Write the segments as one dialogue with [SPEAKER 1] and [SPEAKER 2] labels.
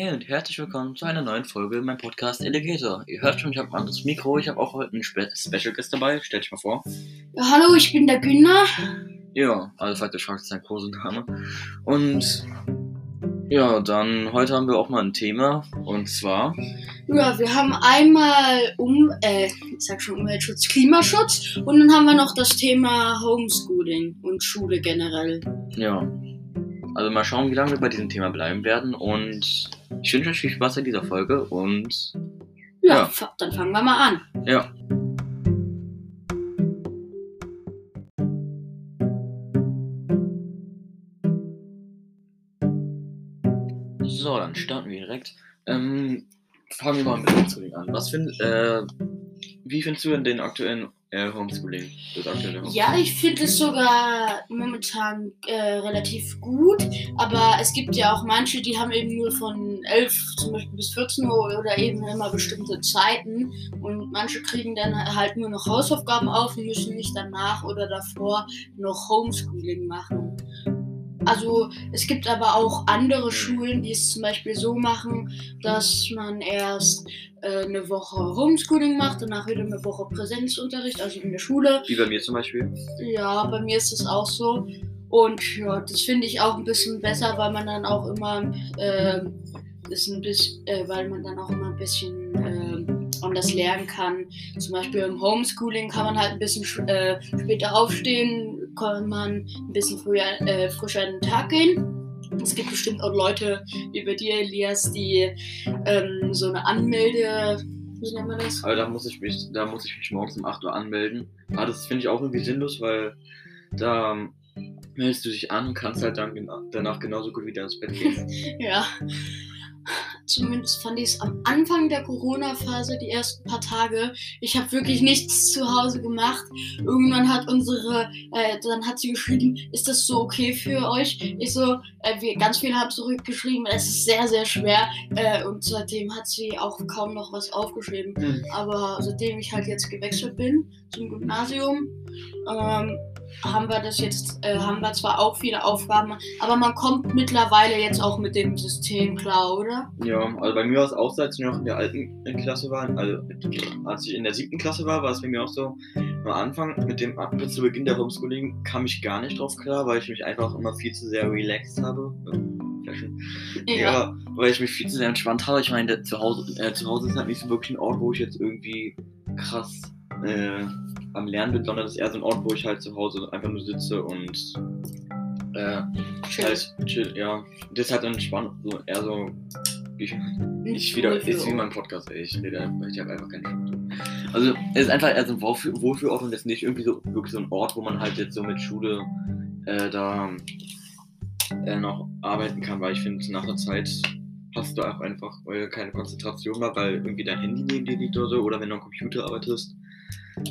[SPEAKER 1] Hey und herzlich willkommen zu einer neuen Folge in meinem Podcast Alligator. Ihr hört schon, ich habe ein anderes Mikro. Ich habe auch heute einen Spe Special Guest dabei. Stellt dich mal vor.
[SPEAKER 2] Ja, hallo, ich bin der Günner.
[SPEAKER 1] Ja, also ihr fragt, ist ein Kosename. Und ja, dann heute haben wir auch mal ein Thema. Und zwar,
[SPEAKER 2] Ja, wir haben einmal um, äh, ich sag schon Umweltschutz, Klimaschutz und dann haben wir noch das Thema Homeschooling und Schule generell.
[SPEAKER 1] ja. Also mal schauen, wie lange wir bei diesem Thema bleiben werden. Und ich wünsche euch viel Spaß bei dieser Folge. Und
[SPEAKER 2] Ja,
[SPEAKER 1] Ja.
[SPEAKER 2] dann fangen wir mal an.
[SPEAKER 1] ja. So, dann starten wir direkt. Ähm, fangen wir mal mit Homeschooling an. Was find, äh, wie findest du denn den aktuellen äh, Homeschooling? Das Homeschooling?
[SPEAKER 2] Ja, ich finde es sogar momentan äh, relativ gut, aber es gibt ja auch manche, die haben eben nur von 11 zum Beispiel bis 14 Uhr oder eben immer bestimmte Zeiten und manche kriegen dann halt nur noch Hausaufgaben auf und müssen nicht danach oder davor noch Homeschooling machen. Also es gibt aber auch andere Schulen, die es zum Beispiel so machen, dass man erst äh, eine Woche Homeschooling macht, danach wieder eine Woche Präsenzunterricht, also in der Schule.
[SPEAKER 1] Wie bei mir zum Beispiel.
[SPEAKER 2] Ja, bei mir ist es auch so. Und ja, das finde ich auch ein bisschen besser, weil man dann auch immer ähm, ist ein bisschen, äh, weil man dann auch immer ein bisschen ähm, anders lernen kann. Zum Beispiel im Homeschooling kann man halt ein bisschen sch- äh, später aufstehen, kann man ein bisschen früher, äh, frischer in den Tag gehen. Es gibt bestimmt auch Leute wie bei dir, Elias, die ähm, so eine Anmelde, wie nennt man das?
[SPEAKER 1] Aber da muss ich mich, da muss ich mich morgens um 8 Uhr anmelden. Aber das finde ich auch irgendwie sinnlos, weil da ähm, meldest du dich an und kannst halt dann danach genauso gut wieder ins Bett gehen.
[SPEAKER 2] Ja. Zumindest fand ich es am Anfang der Corona-Phase, die ersten paar Tage. Ich habe wirklich nichts zu Hause gemacht. Irgendwann hat unsere, äh, dann hat sie geschrieben, ist das so okay für euch? Ich so, äh, wir ganz viele haben zurückgeschrieben, es ist sehr, sehr schwer. Äh, und seitdem hat sie auch kaum noch was aufgeschrieben.
[SPEAKER 1] Hm.
[SPEAKER 2] Aber seitdem ich halt jetzt gewechselt bin zum Gymnasium, ähm, haben wir das jetzt, äh, haben wir zwar auch viele Aufgaben, aber man kommt mittlerweile jetzt auch mit dem System klar, oder?
[SPEAKER 1] Ja, also bei mir war es auch so, als wir noch in der alten Klasse waren, also als ich in der siebten Klasse war, war es bei mir auch so, am Anfang mit dem mit zu Beginn der Homeschooling kam ich gar nicht drauf klar, weil ich mich einfach immer viel zu sehr relaxed habe. Ja. Ja, weil ich mich viel zu sehr entspannt habe. Ich meine, zu Hause, äh, zu Hause ist halt nicht so wirklich ein Ort, wo ich jetzt irgendwie krass äh, am Lernen bin, sondern das ist eher so ein Ort, wo ich halt zu Hause einfach nur sitze und äh,
[SPEAKER 2] Schön.
[SPEAKER 1] halt chill, ja. Das ist halt entspannt, so eher so. Ich, ich wieder, ist wie mein Podcast, ey. Ich rede einfach, ich habe einfach keine Stimme. Also, es ist einfach eher so ein Wohlfühl- Wohlfühlort und es ist nicht irgendwie so wirklich so ein Ort, wo man halt jetzt so mit Schule äh, da äh, noch arbeiten kann, weil ich finde, nach einer Zeit hast du auch einfach keine Konzentration mehr, weil irgendwie dein Handy neben dir liegt oder so, oder wenn du am Computer arbeitest.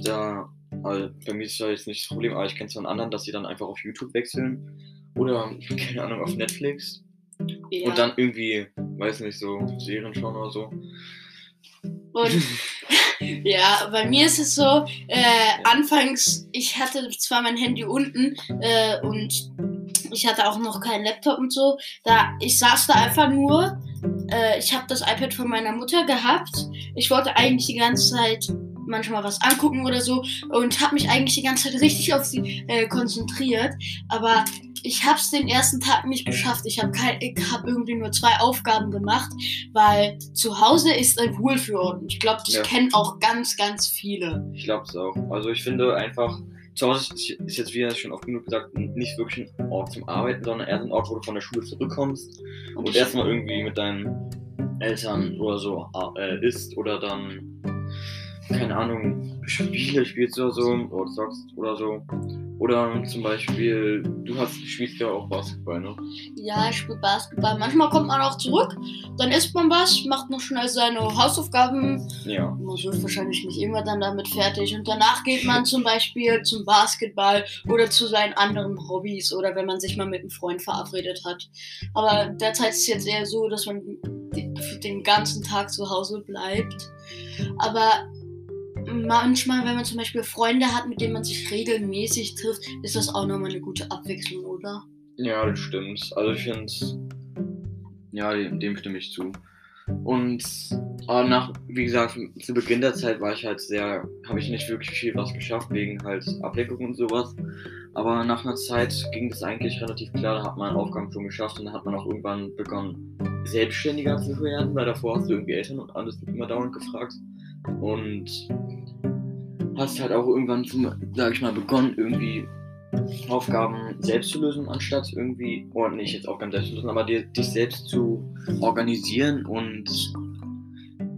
[SPEAKER 1] Da, also bei mir ist das jetzt nicht das Problem, aber ich kenne es von anderen, dass sie dann einfach auf YouTube wechseln oder, keine Ahnung, auf Netflix
[SPEAKER 2] ja.
[SPEAKER 1] und dann irgendwie, weiß nicht, so Serien schauen oder so.
[SPEAKER 2] Und ja, bei mir ist es so, äh, anfangs, ich hatte zwar mein Handy unten äh, und ich hatte auch noch keinen Laptop und so. Da, ich saß da einfach nur. Äh, ich habe das iPad von meiner Mutter gehabt. Ich wollte eigentlich die ganze Zeit manchmal was angucken oder so und habe mich eigentlich die ganze Zeit richtig auf sie äh, konzentriert. Aber ich habe es den ersten Tag nicht geschafft. Ich habe hab irgendwie nur zwei Aufgaben gemacht, weil zu Hause ist ein Wohlfühlort. Und Ich glaube, das
[SPEAKER 1] Ja.
[SPEAKER 2] kennen auch ganz, ganz viele.
[SPEAKER 1] Ich glaube es auch. Also ich finde einfach, zu Hause ist jetzt, wie schon oft genug gesagt, nicht wirklich ein Ort zum Arbeiten, sondern eher ein Ort, wo du von der Schule zurückkommst und
[SPEAKER 2] ich-
[SPEAKER 1] erstmal irgendwie mit deinen Eltern oder so äh, isst oder dann, keine Ahnung, Spiele spielst oder so oder zockst oder so. Oder zum Beispiel, du hast, spielst ja auch Basketball, ne?
[SPEAKER 2] Ja, ich spiele Basketball. Manchmal kommt man auch zurück, dann isst man was, macht noch schnell seine Hausaufgaben.
[SPEAKER 1] Ja.
[SPEAKER 2] Man wird wahrscheinlich nicht immer dann damit fertig. Und danach geht man zum Beispiel zum Basketball oder zu seinen anderen Hobbys oder wenn man sich mal mit einem Freund verabredet hat. Aber derzeit ist es jetzt eher so, dass man den ganzen Tag zu Hause bleibt. Aber manchmal, wenn man zum Beispiel Freunde hat, mit denen man sich regelmäßig trifft, ist das auch nochmal eine gute Abwechslung, oder?
[SPEAKER 1] Ja, das stimmt. Also ich finde, Ja, dem, dem stimme ich zu. Und aber nach, wie gesagt, zu Beginn der Zeit war ich halt sehr, habe ich nicht wirklich viel was geschafft, wegen halt Ablenkung und sowas. Aber nach einer Zeit ging es eigentlich relativ klar, da hat man Aufgaben schon geschafft und dann hat man auch irgendwann begonnen, selbstständiger zu werden, weil davor hast du irgendwie Eltern und alles immer dauernd gefragt. Und hast halt auch irgendwann, sag ich mal, begonnen, irgendwie Aufgaben selbst zu lösen, anstatt irgendwie, oder nicht jetzt auch ganz selbst zu lösen, aber dir, dich selbst zu organisieren und,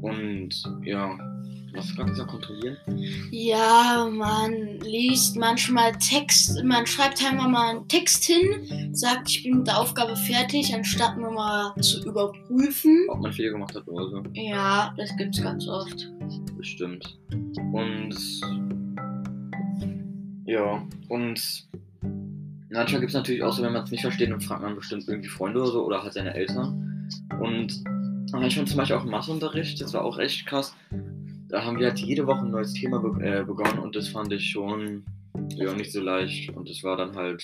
[SPEAKER 1] und ja, was hast du kontrollieren?
[SPEAKER 2] Ja, man liest manchmal Text, man schreibt einmal mal einen Text hin, sagt, ich bin mit der Aufgabe fertig, anstatt nur mal zu überprüfen.
[SPEAKER 1] Ob man Fehler gemacht hat oder so.
[SPEAKER 2] Ja, das gibt's ganz oft.
[SPEAKER 1] Bestimmt. Und ja, und manchmal gibt es natürlich auch so, wenn man es nicht versteht, dann fragt man bestimmt irgendwie Freunde oder so oder halt seine Eltern. Und manchmal zum Beispiel auch im Matheunterricht, das war auch echt krass. Da haben wir halt jede Woche ein neues Thema be äh, begonnen und das fand ich schon ja, nicht so leicht. Und es war dann halt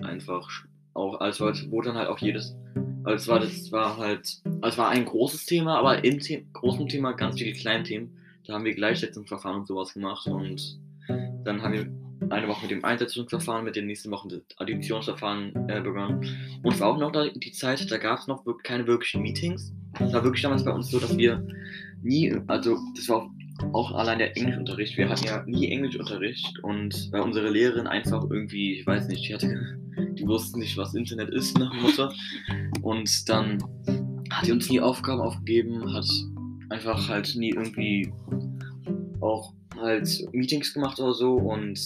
[SPEAKER 1] einfach auch, als wurde dann halt auch jedes, als war das war halt, es war ein großes Thema, aber im The großen Thema ganz viele kleine Themen. Da haben wir Gleichsetzungsverfahren und sowas gemacht und dann haben wir eine Woche mit dem Einsetzungsverfahren, mit den nächsten Wochen das Additionsverfahren äh, begonnen. Und es war auch noch die Zeit, da gab es noch keine wirklichen Meetings. Es war wirklich damals bei uns so, dass wir nie, also das war auch allein der Englischunterricht. Wir hatten ja nie Englischunterricht und weil unsere Lehrerin einfach irgendwie, ich weiß nicht, die hatte, die wussten nicht, was Internet ist nach Mutter. Und dann hat die uns nie Aufgaben aufgegeben, hat einfach halt nie irgendwie auch halt Meetings gemacht oder so und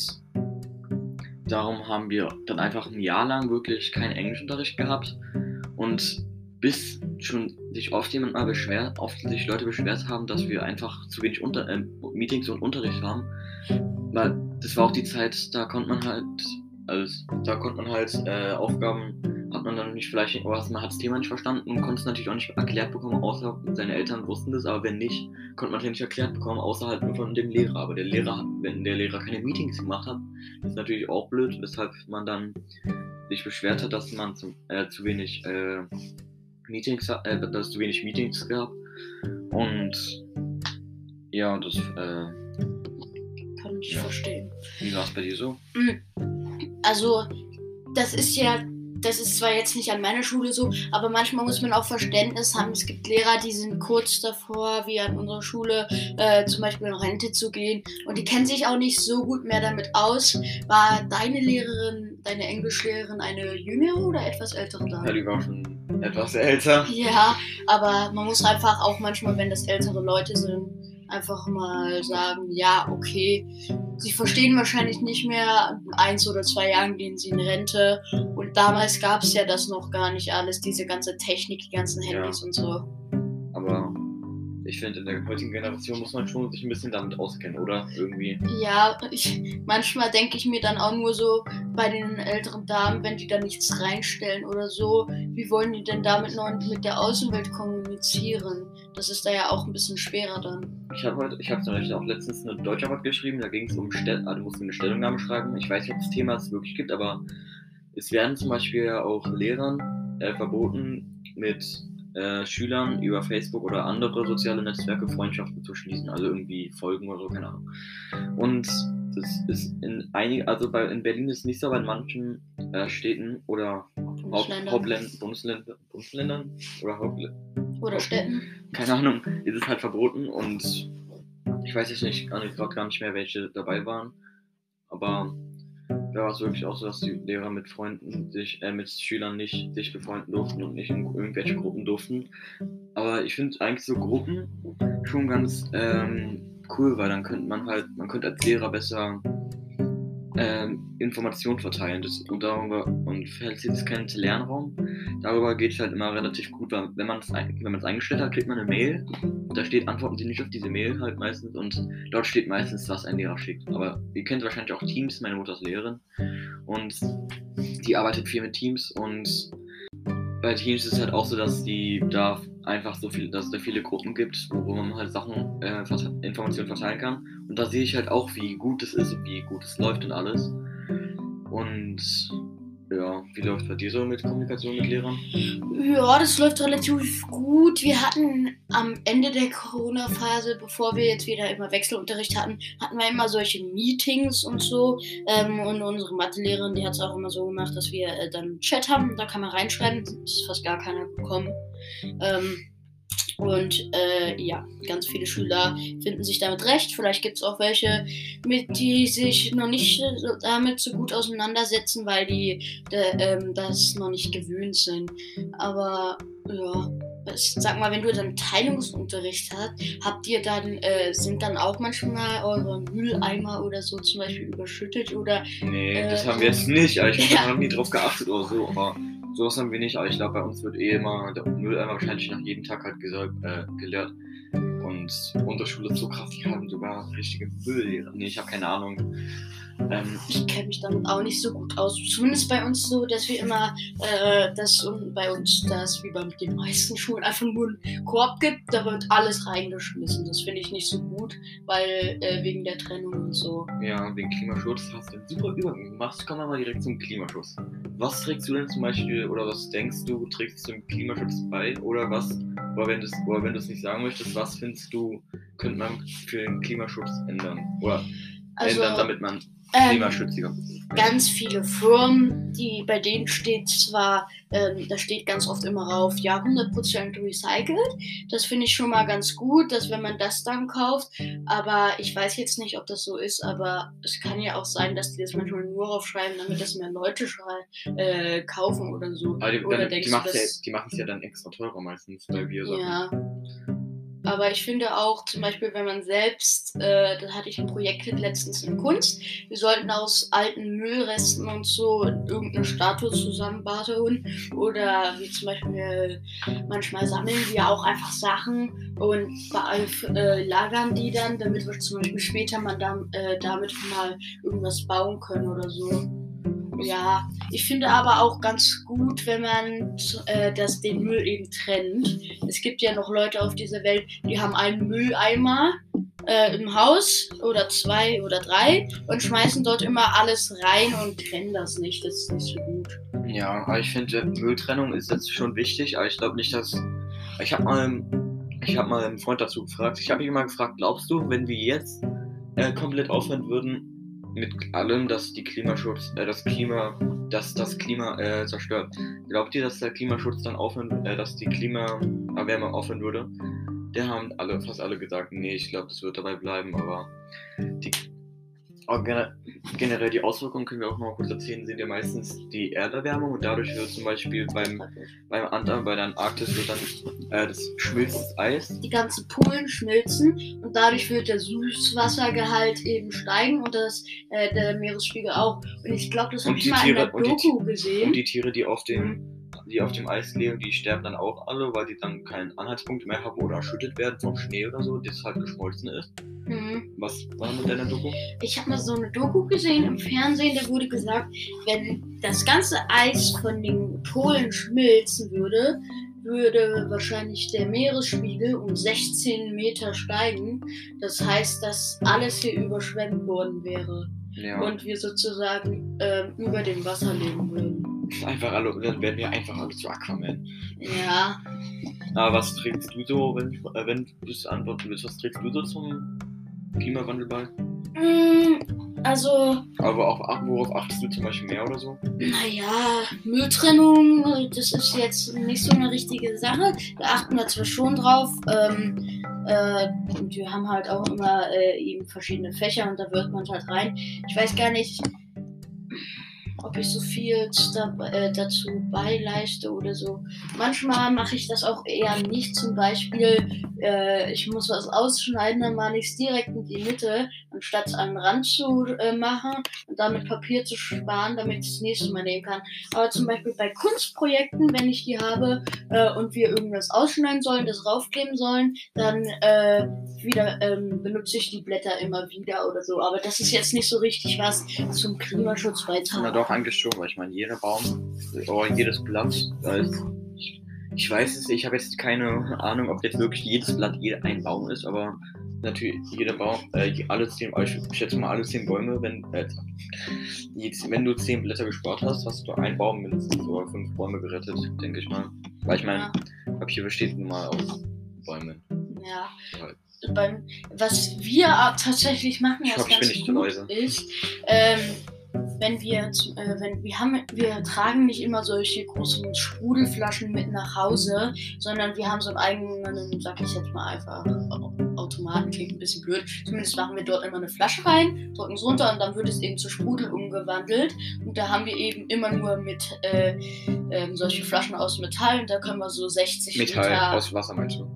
[SPEAKER 1] darum haben wir dann einfach ein Jahr lang wirklich keinen Englischunterricht gehabt und bis schon sich oft jemand mal beschwert, oft sich Leute beschwert haben, dass wir einfach zu wenig Unter äh, Meetings und Unterricht haben, weil das war auch die Zeit, da konnte man halt, also da konnte man halt äh, Aufgaben hat man dann nicht vielleicht, oder man hat das Thema nicht verstanden und konnte es natürlich auch nicht erklärt bekommen, außer seine Eltern wussten das, aber wenn nicht, konnte man es nicht erklärt bekommen, außer halt nur von dem Lehrer. Aber der Lehrer, wenn der Lehrer keine Meetings gemacht hat, ist natürlich auch blöd, weshalb man dann sich beschwert hat, dass man zu, äh, zu wenig äh, Meetings, äh, dass es zu wenig Meetings gab. Und ja, das äh,
[SPEAKER 2] kann ich ja. verstehen.
[SPEAKER 1] Wie war es bei dir so?
[SPEAKER 2] Also, das ist ja das ist zwar jetzt nicht an meiner Schule so, aber manchmal muss man auch Verständnis haben. Es gibt Lehrer, die sind kurz davor, wie an unserer Schule, äh, zum Beispiel in Rente zu gehen. Und die kennen sich auch nicht so gut mehr damit aus. War deine Lehrerin, deine Englischlehrerin eine jüngere oder etwas ältere
[SPEAKER 1] Dame? Ja, die war schon etwas älter.
[SPEAKER 2] Ja, aber man muss einfach auch manchmal, wenn das ältere Leute sind, einfach mal sagen, ja, okay, sie verstehen wahrscheinlich nicht mehr, in eins oder zwei Jahren gehen sie in Rente und damals gab es ja das noch gar nicht alles, diese ganze Technik, die ganzen Handys ja. und so.
[SPEAKER 1] Aber ich finde, in der heutigen Generation muss man schon sich ein bisschen damit auskennen, oder? Irgendwie.
[SPEAKER 2] Ja, ich, manchmal denke ich mir dann auch nur so bei den älteren Damen, wenn die da nichts reinstellen oder so, wie wollen die denn damit noch mit der Außenwelt kommunizieren? Das ist da ja auch ein bisschen schwerer dann.
[SPEAKER 1] Ich habe heute, ich habe zum Beispiel auch letztens eine Deutscharbeit geschrieben, da ging es um Stell also mussten eine Stellungnahme schreiben. Ich weiß nicht, ob das Thema es wirklich gibt, aber es werden zum Beispiel ja auch Lehrern äh, verboten, mit äh, Schülern über Facebook oder andere soziale Netzwerke Freundschaften zu schließen, also irgendwie Folgen oder so, keine Ahnung. Und das ist in einigen, also bei, in Berlin ist es nicht so, aber in manchen äh, Städten oder Hauptländern, Bundesländer, Bundesländern oder Hauptländern
[SPEAKER 2] oder Städten,
[SPEAKER 1] keine Ahnung, ist es halt verboten und ich weiß jetzt nicht, gerade gar nicht mehr, welche dabei waren, aber da war es wirklich auch so, dass die Lehrer mit Freunden sich, äh, mit Schülern nicht sich befreunden durften und nicht in irgendwelche Gruppen durften. Aber ich finde eigentlich so Gruppen schon ganz ähm, cool, weil dann könnte man halt, man könnte als Lehrer besser ähm, Informationen verteilen. Das, und darüber, und Facility ist kein Lernraum. Darüber geht es halt immer relativ gut, weil wenn man es wenn eingestellt hat, kriegt man eine Mail und da steht, antworten Sie nicht auf diese Mail halt meistens und dort steht meistens, was ein Lehrer schickt. Aber ihr kennt wahrscheinlich auch Teams, meine Mutter ist Lehrerin und die arbeitet viel mit Teams und bei Teams ist es halt auch so, dass die da einfach so viel, dass es da viele Gruppen gibt, wo man halt Sachen, äh, Informationen verteilen kann. Und da sehe ich halt auch, wie gut es ist und wie gut es läuft und alles. Und Ja, wie läuft bei dir so mit Kommunikation mit Lehrern?
[SPEAKER 2] Ja, das läuft relativ gut. Wir hatten am Ende der Corona-Phase, bevor wir jetzt wieder immer Wechselunterricht hatten, hatten wir immer solche Meetings und so. Ähm, und unsere Mathelehrerin, die hat es auch immer so gemacht, dass wir äh, dann einen Chat haben. Da kann man reinschreiben. Das ist fast gar keiner gekommen. Ähm, und äh, ja, ganz viele Schüler finden sich damit recht. Vielleicht gibt es auch welche, mit die sich noch nicht damit so gut auseinandersetzen, weil die de, ähm, das noch nicht gewöhnt sind. Aber ja, sag mal, wenn du dann Teilungsunterricht hast, habt ihr dann, äh, sind dann auch manchmal eure Mülleimer oder so zum Beispiel überschüttet oder?
[SPEAKER 1] Nee, äh, das haben wir jetzt nicht. Ich ja. habe nie drauf geachtet oder so, aber sowas haben wir nicht, aber ich glaube, bei uns wird eh immer der Mülleimer wahrscheinlich nach jedem Tag halt äh, geleert. Und Unterschule so krass, die haben sogar richtige Mülllehrer. Nee, ich habe keine Ahnung.
[SPEAKER 2] Ähm, ich kenne mich damit auch nicht so gut aus. Zumindest bei uns so, dass wir immer, äh, dass bei uns das wie bei den meisten Schulen einfach nur einen Korb gibt, da wird alles reingeschmissen. Das finde ich nicht so gut, weil äh, wegen der Trennung und so.
[SPEAKER 1] Ja, wegen Klimaschutz hast du einen super Übergang gemacht. Kommen wir mal direkt zum Klimaschutz. Was trägst du denn zum Beispiel oder was denkst du, trägst du zum Klimaschutz bei? Oder was, oder wenn du es nicht sagen möchtest, was findest du, könnte man für den Klimaschutz ändern? Oder also, ändern, damit man klimaschütziger.
[SPEAKER 2] Ähm, ganz viele Firmen, die bei denen steht zwar, ähm, da steht ganz oft immer drauf, ja, 100% recycelt. Das finde ich schon mal ganz gut, dass wenn man das dann kauft, aber ich weiß jetzt nicht, ob das so ist, aber es kann ja auch sein, dass die das manchmal nur aufschreiben, damit das mehr Leute äh, kaufen oder so.
[SPEAKER 1] Aber die,
[SPEAKER 2] oder
[SPEAKER 1] dann, die, ja, die machen es ja dann extra teurer meistens, weil wir
[SPEAKER 2] sagen. Ja. Aber ich finde auch, zum Beispiel, wenn man selbst, äh, da hatte ich ein Projekt letztens in Kunst, wir sollten aus alten Müllresten und so irgendeine Statue zusammenbauen. Oder wie zum Beispiel, manchmal sammeln wir auch einfach Sachen und äh, lagern die dann, damit wir zum Beispiel später mal da, äh, damit mal irgendwas bauen können oder so. Ja, ich finde aber auch ganz gut, wenn man äh, das, den Müll eben trennt. Es gibt ja noch Leute auf dieser Welt, die haben einen Mülleimer äh, im Haus oder zwei oder drei und schmeißen dort immer alles rein und trennen das nicht. Das ist nicht so gut.
[SPEAKER 1] Ja, aber ich finde, Mülltrennung ist jetzt schon wichtig, aber ich glaube nicht, dass. Ich habe mal, ich hab mal einen Freund dazu gefragt. Ich habe mich immer gefragt, glaubst du, wenn wir jetzt äh, komplett aufhören würden, mit allem, dass die Klimaschutz, äh, das Klima, dass das Klima äh, zerstört. Glaubt ihr, dass der Klimaschutz dann aufhören, äh, dass die Klimaerwärmung aufhören würde? Der haben alle, fast alle gesagt, nee, ich glaube, das wird dabei bleiben, aber die aber generell die Auswirkungen können wir auch noch kurz erzählen, sind ja meistens die Erderwärmung und dadurch wird zum Beispiel beim, beim Anta, bei der Antarktis wird dann äh, das schmilzt das Eis.
[SPEAKER 2] Die ganzen Polen schmilzen und dadurch wird der Süßwassergehalt eben steigen und das, äh, der Meeresspiegel auch. Und ich glaube, das habe ich mal Tiere, in der Doku gesehen.
[SPEAKER 1] Und die Tiere, die auf dem die auf dem Eis leben, die sterben dann auch alle, weil die dann keinen Anhaltspunkt mehr haben oder erschüttet werden vom Schnee oder so, das halt geschmolzen ist. Mhm. Was war mit deiner Doku?
[SPEAKER 2] Ich habe mal so eine Doku gesehen im Fernsehen, da wurde gesagt, wenn das ganze Eis von den Polen schmilzen würde, würde wahrscheinlich der Meeresspiegel um 16 Meter steigen. Das heißt, dass alles hier überschwemmt worden wäre. Ja. Und wir sozusagen äh, über dem Wasser leben würden.
[SPEAKER 1] Einfach alle, dann werden wir einfach alle zu Aquaman.
[SPEAKER 2] Ja.
[SPEAKER 1] Aber was trägst du so, wenn, äh, wenn du es antworten willst, was trägst du so zum Klimawandel bei?
[SPEAKER 2] Mm, also.
[SPEAKER 1] Aber auch, worauf achtest du zum Beispiel mehr oder so?
[SPEAKER 2] Naja, Mülltrennung, das ist jetzt nicht so eine richtige Sache. Wir achten da zwar schon drauf. Ähm, äh, und wir haben halt auch immer äh, eben verschiedene Fächer und da wird man halt rein. Ich weiß gar nicht, ob ich so viel äh, dazu beileiste oder so. Manchmal mache ich das auch eher nicht. Zum Beispiel, äh, ich muss was ausschneiden, dann mache ich es direkt in die Mitte, anstatt einen Rand zu äh, machen und damit Papier zu sparen, damit ich das nächste Mal nehmen kann. Aber zum Beispiel bei Kunstprojekten, wenn ich die habe äh, und wir irgendwas ausschneiden sollen, das raufkleben sollen, dann äh, wieder ähm, benutze ich die Blätter immer wieder oder so. Aber das ist jetzt nicht so richtig was zum Klimaschutz beiträgt.
[SPEAKER 1] Na doch, eigentlich schon, weil ich meine, jeder Baum, oder jedes Blatt, ist, ich, ich weiß es, ich habe jetzt keine Ahnung, ob jetzt wirklich jedes Blatt ein Baum ist, aber natürlich jeder Baum, äh, alle zehn, ich schätze mal alle zehn Bäume, wenn, äh, wenn du zehn Blätter gespart hast, hast du einen Baum mindestens oder fünf Bäume gerettet, denke ich mal. Weil ich meine, ja. Papier besteht nun mal aus Bäumen.
[SPEAKER 2] Ja. Halt. Beim, was wir tatsächlich machen, was
[SPEAKER 1] ich ganz gut
[SPEAKER 2] ist, ähm, wenn wir, äh, wenn wir haben, wir tragen nicht immer solche großen Sprudelflaschen mit nach Hause, sondern wir haben so einen eigenen, sag ich jetzt mal einfach, Automaten klingt ein bisschen blöd. Zumindest machen wir dort immer eine Flasche rein, drücken es runter und dann wird es eben zu Sprudel umgewandelt. Und da haben wir eben immer nur mit äh, äh, solche Flaschen aus Metall und da können wir so 60
[SPEAKER 1] Metall
[SPEAKER 2] Liter.
[SPEAKER 1] aus Wasser meinst du?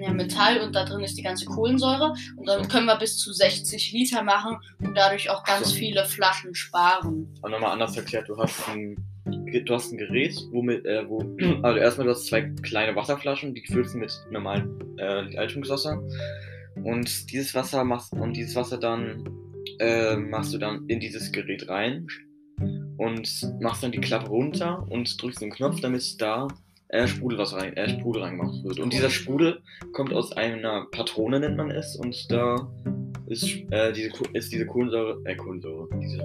[SPEAKER 2] ja, Metall und da drin ist die ganze Kohlensäure. Und dann können wir bis zu 60 Liter machen und dadurch auch ganz so. viele Flaschen sparen.
[SPEAKER 1] Und nochmal anders erklärt, du hast ein, du hast ein Gerät, womit, äh, wo, also erstmal du hast zwei kleine Wasserflaschen, die füllst du mit normalem äh, Leitungswasser. Und dieses Wasser machst und dieses Wasser dann äh, machst du dann in dieses Gerät rein und machst dann die Klappe runter und drückst den Knopf, damit da äh, Sprudelwasser rein, äh, Sprudel reingemacht wird. Und dieser Sprudel kommt aus einer Patrone, nennt man es, und da ist, äh, diese, ist diese Kohlensäure, äh, Kohlensäure, diese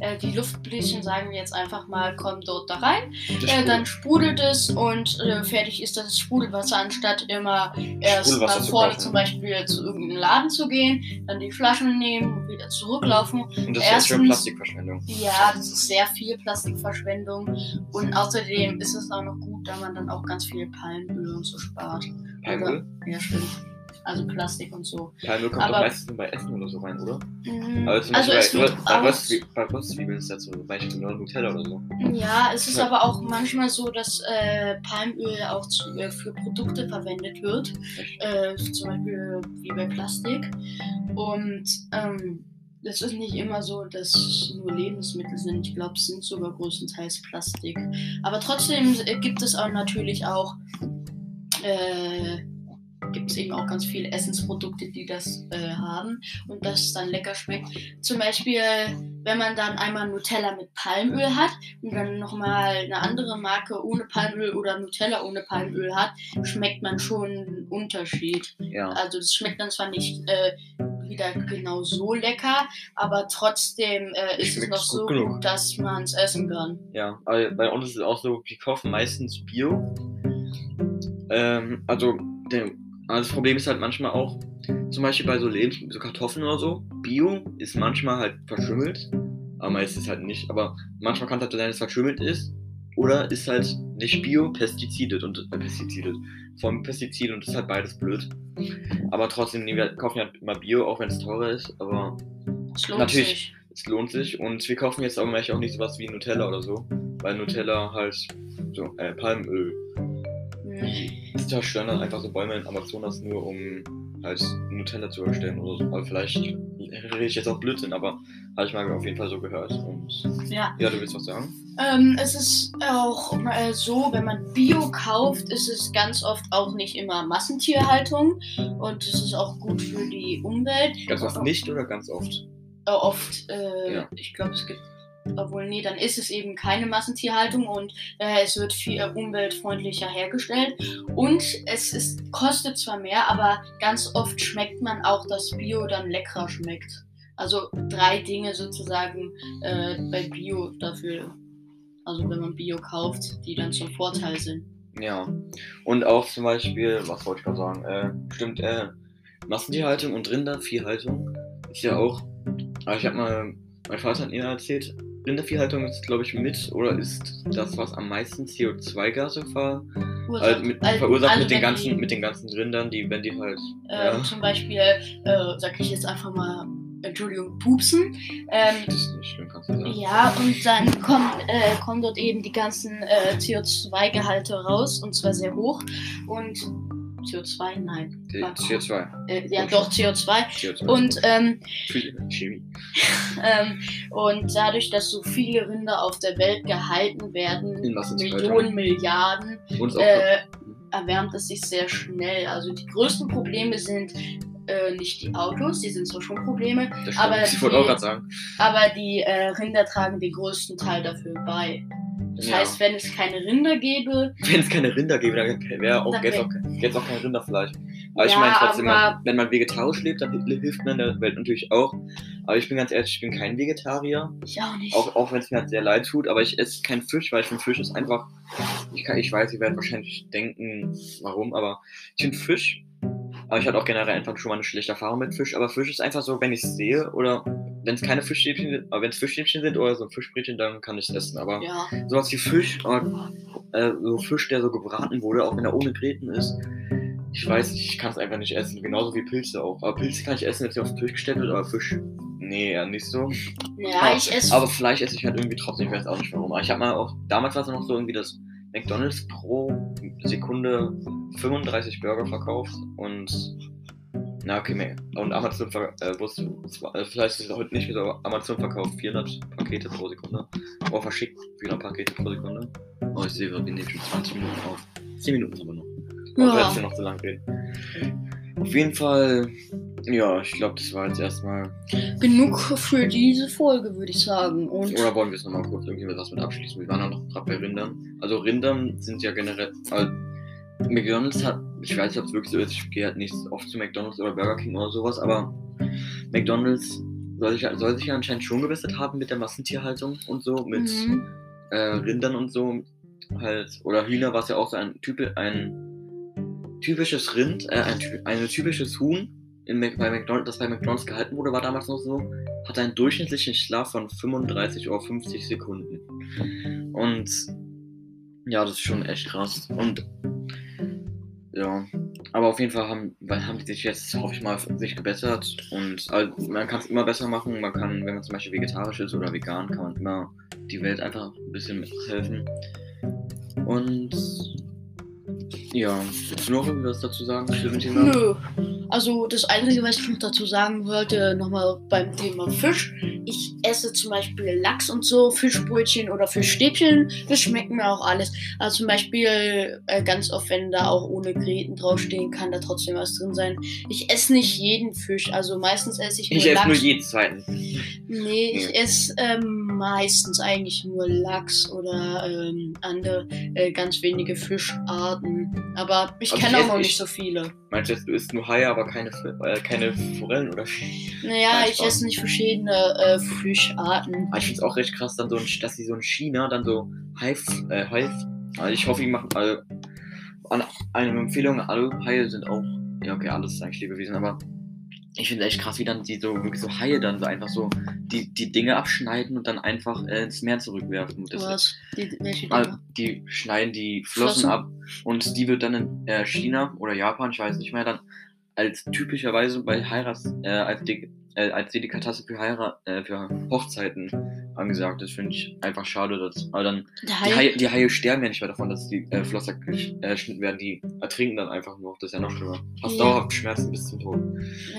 [SPEAKER 2] äh, die Luftbläschen, sagen wir jetzt einfach mal, kommen dort da rein. Äh, dann sprudelt es und äh, fertig ist das Sprudelwasser, anstatt immer erst mal vorne zum Beispiel zu irgendeinem Laden zu gehen, dann die Flaschen nehmen und wieder zurücklaufen.
[SPEAKER 1] Und das Erstens, ist schon Plastikverschwendung.
[SPEAKER 2] Ja, das ist sehr viel Plastikverschwendung. Und außerdem ist es auch noch gut, da man dann auch ganz viel Palmöl und so spart.
[SPEAKER 1] Palmöl?
[SPEAKER 2] Ja, stimmt also Plastik und so.
[SPEAKER 1] Palmöl kommt aber, doch meistens nur bei Essen oder so rein, oder?
[SPEAKER 2] Mhm. Also, zum also Beispiel also
[SPEAKER 1] bei, Röstzwiebeln, bei Röstzwiebeln ist das so, zum Beispiel nur Nutella oder so.
[SPEAKER 2] Ja, es ist ja. aber auch manchmal so, dass äh, Palmöl auch zu, äh, für Produkte verwendet wird. Äh, zum Beispiel wie bei Plastik. Und ähm, es ist nicht immer so, dass nur Lebensmittel sind. Ich glaube, es sind sogar größtenteils Plastik. Aber trotzdem äh, gibt es auch natürlich auch äh, gibt es eben auch ganz viele Essensprodukte, die das äh, haben und das dann lecker schmeckt. Zum Beispiel, wenn man dann einmal Nutella mit Palmöl hat und dann nochmal eine andere Marke ohne Palmöl oder Nutella ohne Palmöl hat, schmeckt man schon einen Unterschied.
[SPEAKER 1] Ja.
[SPEAKER 2] Also das schmeckt dann zwar nicht äh, wieder genau so lecker, aber trotzdem äh, ist es noch so genug. gut, dass man es essen kann.
[SPEAKER 1] Ja, also bei uns ist es auch so, wir kaufen meistens Bio. Ähm, also der aber das Problem ist halt manchmal auch, zum Beispiel bei so Lebensmitteln, so Kartoffeln oder so, Bio ist manchmal halt verschimmelt, aber meistens halt nicht. Aber manchmal kann es halt sein, dass es verschimmelt ist oder ist halt nicht Bio, Pestizidet und äh, Pestizidet. Von Pestizid und das ist halt beides blöd. Aber trotzdem, wir kaufen ja immer Bio, auch wenn es teurer ist, aber
[SPEAKER 2] es natürlich, sich.
[SPEAKER 1] es lohnt sich. Und wir kaufen jetzt auch nicht sowas wie Nutella oder so, weil Nutella halt so, äh, Palmöl die zerstören dann einfach so Bäume in Amazonas nur, um halt Nutella zu erstellen oder so. Aber vielleicht rede ich jetzt auch Blödsinn, aber habe ich mal auf jeden Fall so gehört. Und
[SPEAKER 2] ja.
[SPEAKER 1] ja, du willst was sagen?
[SPEAKER 2] Ähm, es ist auch äh, so, wenn man Bio kauft, ist es ganz oft auch nicht immer Massentierhaltung und es ist auch gut für die Umwelt.
[SPEAKER 1] Ganz oft nicht oder ganz oft?
[SPEAKER 2] Äh, oft, äh, ja. ich glaube, es gibt obwohl, nee, dann ist es eben keine Massentierhaltung und äh, es wird viel äh, umweltfreundlicher hergestellt. Und es ist, kostet zwar mehr, aber ganz oft schmeckt man auch, dass Bio dann leckerer schmeckt. Also drei Dinge sozusagen äh, bei Bio dafür, also wenn man Bio kauft, die dann zum Vorteil sind.
[SPEAKER 1] Ja, und auch zum Beispiel, was wollte ich gerade sagen, äh, stimmt, äh, Massentierhaltung und Rinderviehhaltung ist ja auch, also ich habe mal, mein Vater hat mir erzählt, Rinderviehhaltung ist, glaube ich, mit oder ist das, was am meisten CO2-Gase ver also mit, also verursacht mit den, ganzen, die, mit den ganzen Rindern, die, wenn die halt.
[SPEAKER 2] Äh, ja. Zum Beispiel, äh, sag ich jetzt einfach mal, Entschuldigung, pupsen. Ähm,
[SPEAKER 1] das ist nicht schlimm, kannst du sagen.
[SPEAKER 2] Ja, und dann kommt, äh, kommen dort eben die ganzen äh, CO2-Gehalte raus, und zwar sehr hoch. Und CO2, nein.
[SPEAKER 1] CO2.
[SPEAKER 2] Äh, ja, doch, CO2. CO2. Und, ähm,
[SPEAKER 1] Chemie.
[SPEAKER 2] ähm, und dadurch, dass so viele Rinder auf der Welt gehalten werden, Millionen, Milliarden, äh, erwärmt es sich sehr schnell. Also die größten Probleme sind äh, nicht die Autos, die sind zwar schon Probleme, aber
[SPEAKER 1] die,
[SPEAKER 2] aber die äh, Rinder tragen den größten Teil dafür bei. Das ja. heißt, wenn es keine Rinder gäbe.
[SPEAKER 1] Wenn es keine Rinder gäbe, dann wäre auch, jetzt auch, auch kein Rinderfleisch. Aber ich
[SPEAKER 2] Ja,
[SPEAKER 1] meine trotzdem,
[SPEAKER 2] aber-
[SPEAKER 1] man, wenn man vegetarisch lebt, dann hi- hilft man der Welt natürlich auch. Aber ich bin ganz ehrlich, ich bin kein Vegetarier.
[SPEAKER 2] Ich auch nicht.
[SPEAKER 1] Auch, auch wenn es mir halt sehr leid tut, aber ich esse keinen Fisch, weil ich finde, Fisch ist einfach. Ich, kann, ich weiß, ihr werdet wahrscheinlich denken, warum, aber ich finde Fisch. Aber ich hatte auch generell einfach schon mal eine schlechte Erfahrung mit Fisch. Aber Fisch ist einfach so, wenn ich es sehe oder wenn es keine Fischstäbchen sind, aber wenn es Fischstäbchen sind oder so ein Fischbrötchen, dann kann ich es essen. Aber
[SPEAKER 2] ja.
[SPEAKER 1] sowas wie Fisch, äh, so Fisch, der so gebraten wurde, auch wenn er ohne Gräten ist. Ich weiß nicht, ich kann es einfach nicht essen. Genauso wie Pilze auch. Aber Pilze kann ich essen, wenn sie auf den Tisch gestellt wird, aber Fisch, nee, eher nicht so.
[SPEAKER 2] Ja,
[SPEAKER 1] Aber-
[SPEAKER 2] ich esse.
[SPEAKER 1] Aber Fleisch esse ich halt irgendwie trotzdem, ich weiß auch nicht warum. Aber ich habe mal auch, damals war es noch so irgendwie, dass McDonalds pro Sekunde 35 Burger verkauft und na okay, mehr. und Amazon äh, wusste, zwar- äh, vielleicht ist es heute nicht mehr so, aber Amazon verkauft 400 Pakete pro Sekunde. Oder verschickt 400 Pakete pro Sekunde. Oh, ich sehe, wir nehmen schon 20 Minuten auf. 10 Minuten haben wir noch. Aber
[SPEAKER 2] Ja.
[SPEAKER 1] ja. jetzt noch zu lang reden. Auf jeden Fall, ja, ich glaube, das war jetzt erstmal
[SPEAKER 2] Genug für diese Folge, würde ich sagen. Und
[SPEAKER 1] Oder wollen wir es nochmal kurz irgendwie was mit abschließen? Wir waren ja noch gerade bei Rindern. Also Rindern sind ja generell. Also McDonalds hat, ich weiß nicht, ob es wirklich so ist, ich gehe halt nicht oft zu McDonalds oder Burger King oder sowas, aber McDonalds soll sich, ja- soll sich ja anscheinend schon gebessert haben mit der Massentierhaltung und so, mit
[SPEAKER 2] Mhm.
[SPEAKER 1] äh, Rindern und so. Halt, oder Hühner war es ja auch so ein, typ, ein typisches Rind, äh, ein, ein typisches Huhn, in, bei McDonald's, das bei McDonalds gehalten wurde, war damals noch so, hat einen durchschnittlichen Schlaf von 35 oder 50 Sekunden. Und ja, das ist schon echt krass. Und ja, aber auf jeden Fall haben, weil haben die sich jetzt, hoffe ich mal, sich gebessert. Und also, man kann es immer besser machen. Man kann, wenn man zum Beispiel vegetarisch ist oder vegan, kann man immer die Welt einfach ein bisschen mithelfen. Und ja, willst du noch irgendwas dazu sagen zu dem.
[SPEAKER 2] Also das Einzige, was ich noch dazu sagen wollte, nochmal beim Thema Fisch. Ich esse zum Beispiel Lachs und so, Fischbrötchen oder Fischstäbchen. Das schmeckt mir auch alles. Also zum Beispiel äh, ganz oft, wenn da auch ohne Gräten draufstehen, kann da trotzdem was drin sein. Ich esse nicht jeden Fisch. Also meistens esse ich nur
[SPEAKER 1] Ich esse
[SPEAKER 2] Lachs.
[SPEAKER 1] nur jeden zweiten.
[SPEAKER 2] Nee, ich esse ähm, meistens eigentlich nur Lachs oder ähm, andere äh, ganz wenige Fischarten. Aber ich
[SPEAKER 1] Also
[SPEAKER 2] kenne
[SPEAKER 1] ich
[SPEAKER 2] auch noch
[SPEAKER 1] ich-
[SPEAKER 2] nicht so viele.
[SPEAKER 1] Meinst du, du isst nur Haie, aber keine, äh, keine Forellen oder
[SPEAKER 2] Naja, ich esse nicht verschiedene äh, Fischarten.
[SPEAKER 1] Aber ich finde es auch recht krass, dann so, ein- dass sie so in China dann so Hai, äh, Hai also ich hoffe, die machen alle, an eine Empfehlung, alle Haie sind auch, ja okay, alles ist eigentlich Lebewesen, aber ich finde echt krass, wie dann die so, wirklich so Haie dann so einfach so die, die Dinge abschneiden und dann einfach äh, ins Meer zurückwerfen. Das,
[SPEAKER 2] Was? Die, welche
[SPEAKER 1] Ah,
[SPEAKER 2] Dinge?
[SPEAKER 1] die schneiden die Flossen,
[SPEAKER 2] Flossen?
[SPEAKER 1] ab und die wird dann in äh, China oder Japan, ich weiß nicht mehr, dann als typischerweise bei Heirats, äh, als, De äh, als Delikatesse für Heirat, äh, für Hochzeiten angesagt. Das finde ich einfach schade, dass aber dann die
[SPEAKER 2] Hai,
[SPEAKER 1] Haie, die Haie sterben ja nicht mehr davon, dass die äh, Flosser gesch- äh, geschnitten werden, die ertrinken dann einfach nur. Das ist ja noch schlimmer. Hast
[SPEAKER 2] Ja.
[SPEAKER 1] dauerhaft Schmerzen bis zum Tod.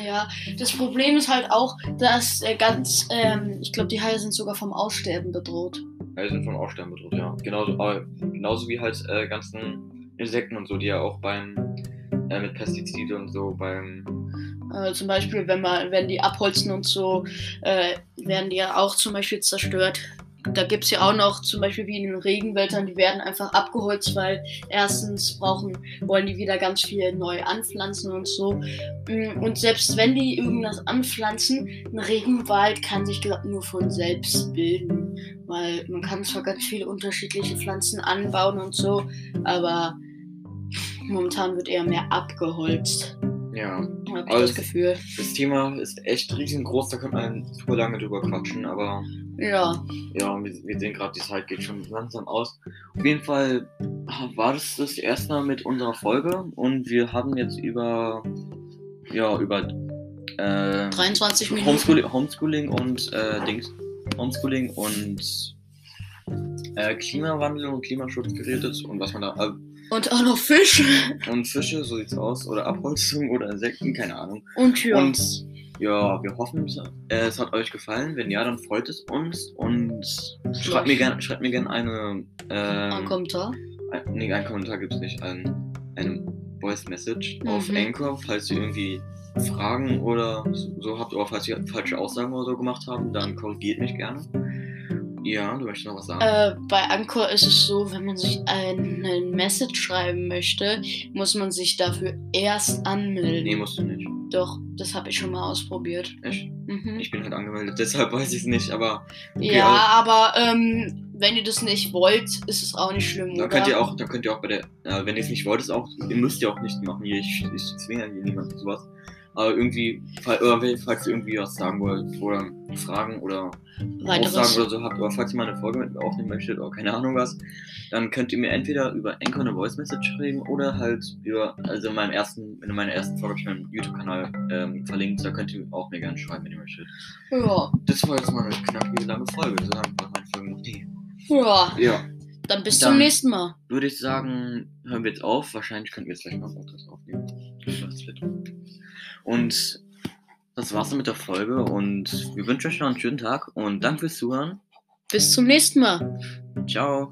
[SPEAKER 2] ja, das Problem ist halt auch, dass äh, ganz, ähm, ich glaube, die Haie sind sogar vom Aussterben bedroht.
[SPEAKER 1] Haie sind von Aussterben bedroht, ja. Genauso, aber genauso wie halt äh, ganzen Insekten und so, die ja auch beim äh, mit Pestizide und so beim
[SPEAKER 2] Äh, zum Beispiel, wenn man, wenn die abholzen und so, äh, werden die ja auch zum Beispiel zerstört. Da gibt es ja auch noch zum Beispiel wie in den Regenwäldern, die werden einfach abgeholzt, weil erstens brauchen, wollen die wieder ganz viel neu anpflanzen und so. Mm, Und selbst wenn die irgendwas anpflanzen, ein Regenwald kann sich nur von selbst bilden. Weil man kann zwar ganz viele unterschiedliche Pflanzen anbauen und so, aber momentan wird eher mehr abgeholzt.
[SPEAKER 1] Ja. Also-
[SPEAKER 2] das Gefühl.
[SPEAKER 1] Das Thema ist echt riesengroß, da könnte man super lange drüber quatschen, aber
[SPEAKER 2] Ja.
[SPEAKER 1] ja, wir, wir sehen gerade, die Zeit geht schon langsam aus. Auf jeden Fall war das das erste Mal mit unserer Folge und wir haben jetzt über, ja, über äh,
[SPEAKER 2] 23 Minuten.
[SPEAKER 1] Homeschooling, Homeschooling und äh, Dings, Homeschooling und äh, Klimawandel und Klimaschutz geredet und was man da, äh,
[SPEAKER 2] Und auch noch Fisch.
[SPEAKER 1] und Fische, so sieht's aus, oder Abholzung oder Insekten, keine Ahnung.
[SPEAKER 2] Und ja.
[SPEAKER 1] Und ja, wir hoffen, es hat euch gefallen. Wenn ja, dann freut es uns. Und schreibt mir gerne schreibt mir gern eine.
[SPEAKER 2] ein
[SPEAKER 1] Ähm,
[SPEAKER 2] Kommentar.
[SPEAKER 1] ein, nee, einen Kommentar gibt es nicht. Ein, eine Voice Message auf
[SPEAKER 2] Mhm.
[SPEAKER 1] Anchor, falls ihr irgendwie Fragen oder so habt, oder falls ihr falsche Aussagen oder so gemacht haben, dann korrigiert mich gerne. Ja, du möchtest noch was sagen?
[SPEAKER 2] Äh, bei Anchor ist es so, wenn man sich eine Message schreiben möchte, muss man sich dafür erst anmelden.
[SPEAKER 1] nee, musst du nicht.
[SPEAKER 2] Doch, das habe ich schon mal ausprobiert.
[SPEAKER 1] Echt?
[SPEAKER 2] Mhm.
[SPEAKER 1] Ich bin halt angemeldet, deshalb weiß ich es nicht, aber. okay,
[SPEAKER 2] ja,
[SPEAKER 1] also-
[SPEAKER 2] aber ähm, wenn ihr das nicht wollt, ist es auch nicht schlimm,
[SPEAKER 1] Da könnt ihr auch, da könnt ihr auch bei der, äh, wenn ihr es nicht wollt, ist auch, ihr müsst ja auch nicht machen. Hier, ich, ich zwinge hier niemanden sowas. Aber irgendwie, fall- oder wenn- falls ihr irgendwie was sagen wollt oder Fragen oder
[SPEAKER 2] Weiteres.
[SPEAKER 1] Aussagen oder so habt, oder falls ihr mal eine Folge mit mir aufnehmen möchtet oder keine Ahnung was, dann könnt ihr mir entweder über Anchor eine Voice Message schreiben oder halt über, also in meinem ersten, in meiner ersten Folge ich meinen YouTube-Kanal ähm, verlinkt, da könnt ihr auch mir gerne schreiben, wenn ihr möchtet.
[SPEAKER 2] Ja,
[SPEAKER 1] Das war jetzt mal eine knackige lange Folge, so haben wir meine Folgen noch nie.
[SPEAKER 2] ja,
[SPEAKER 1] Ja.
[SPEAKER 2] dann bis
[SPEAKER 1] Dann-
[SPEAKER 2] zum nächsten Mal.
[SPEAKER 1] würde ich sagen, hören wir jetzt auf. Wahrscheinlich könnten wir jetzt gleich noch einen Podcast aufnehmen. Das wird. Und das war's dann mit der Folge und wir wünschen euch noch einen schönen Tag und danke fürs Zuhören.
[SPEAKER 2] Bis zum nächsten Mal.
[SPEAKER 1] Ciao.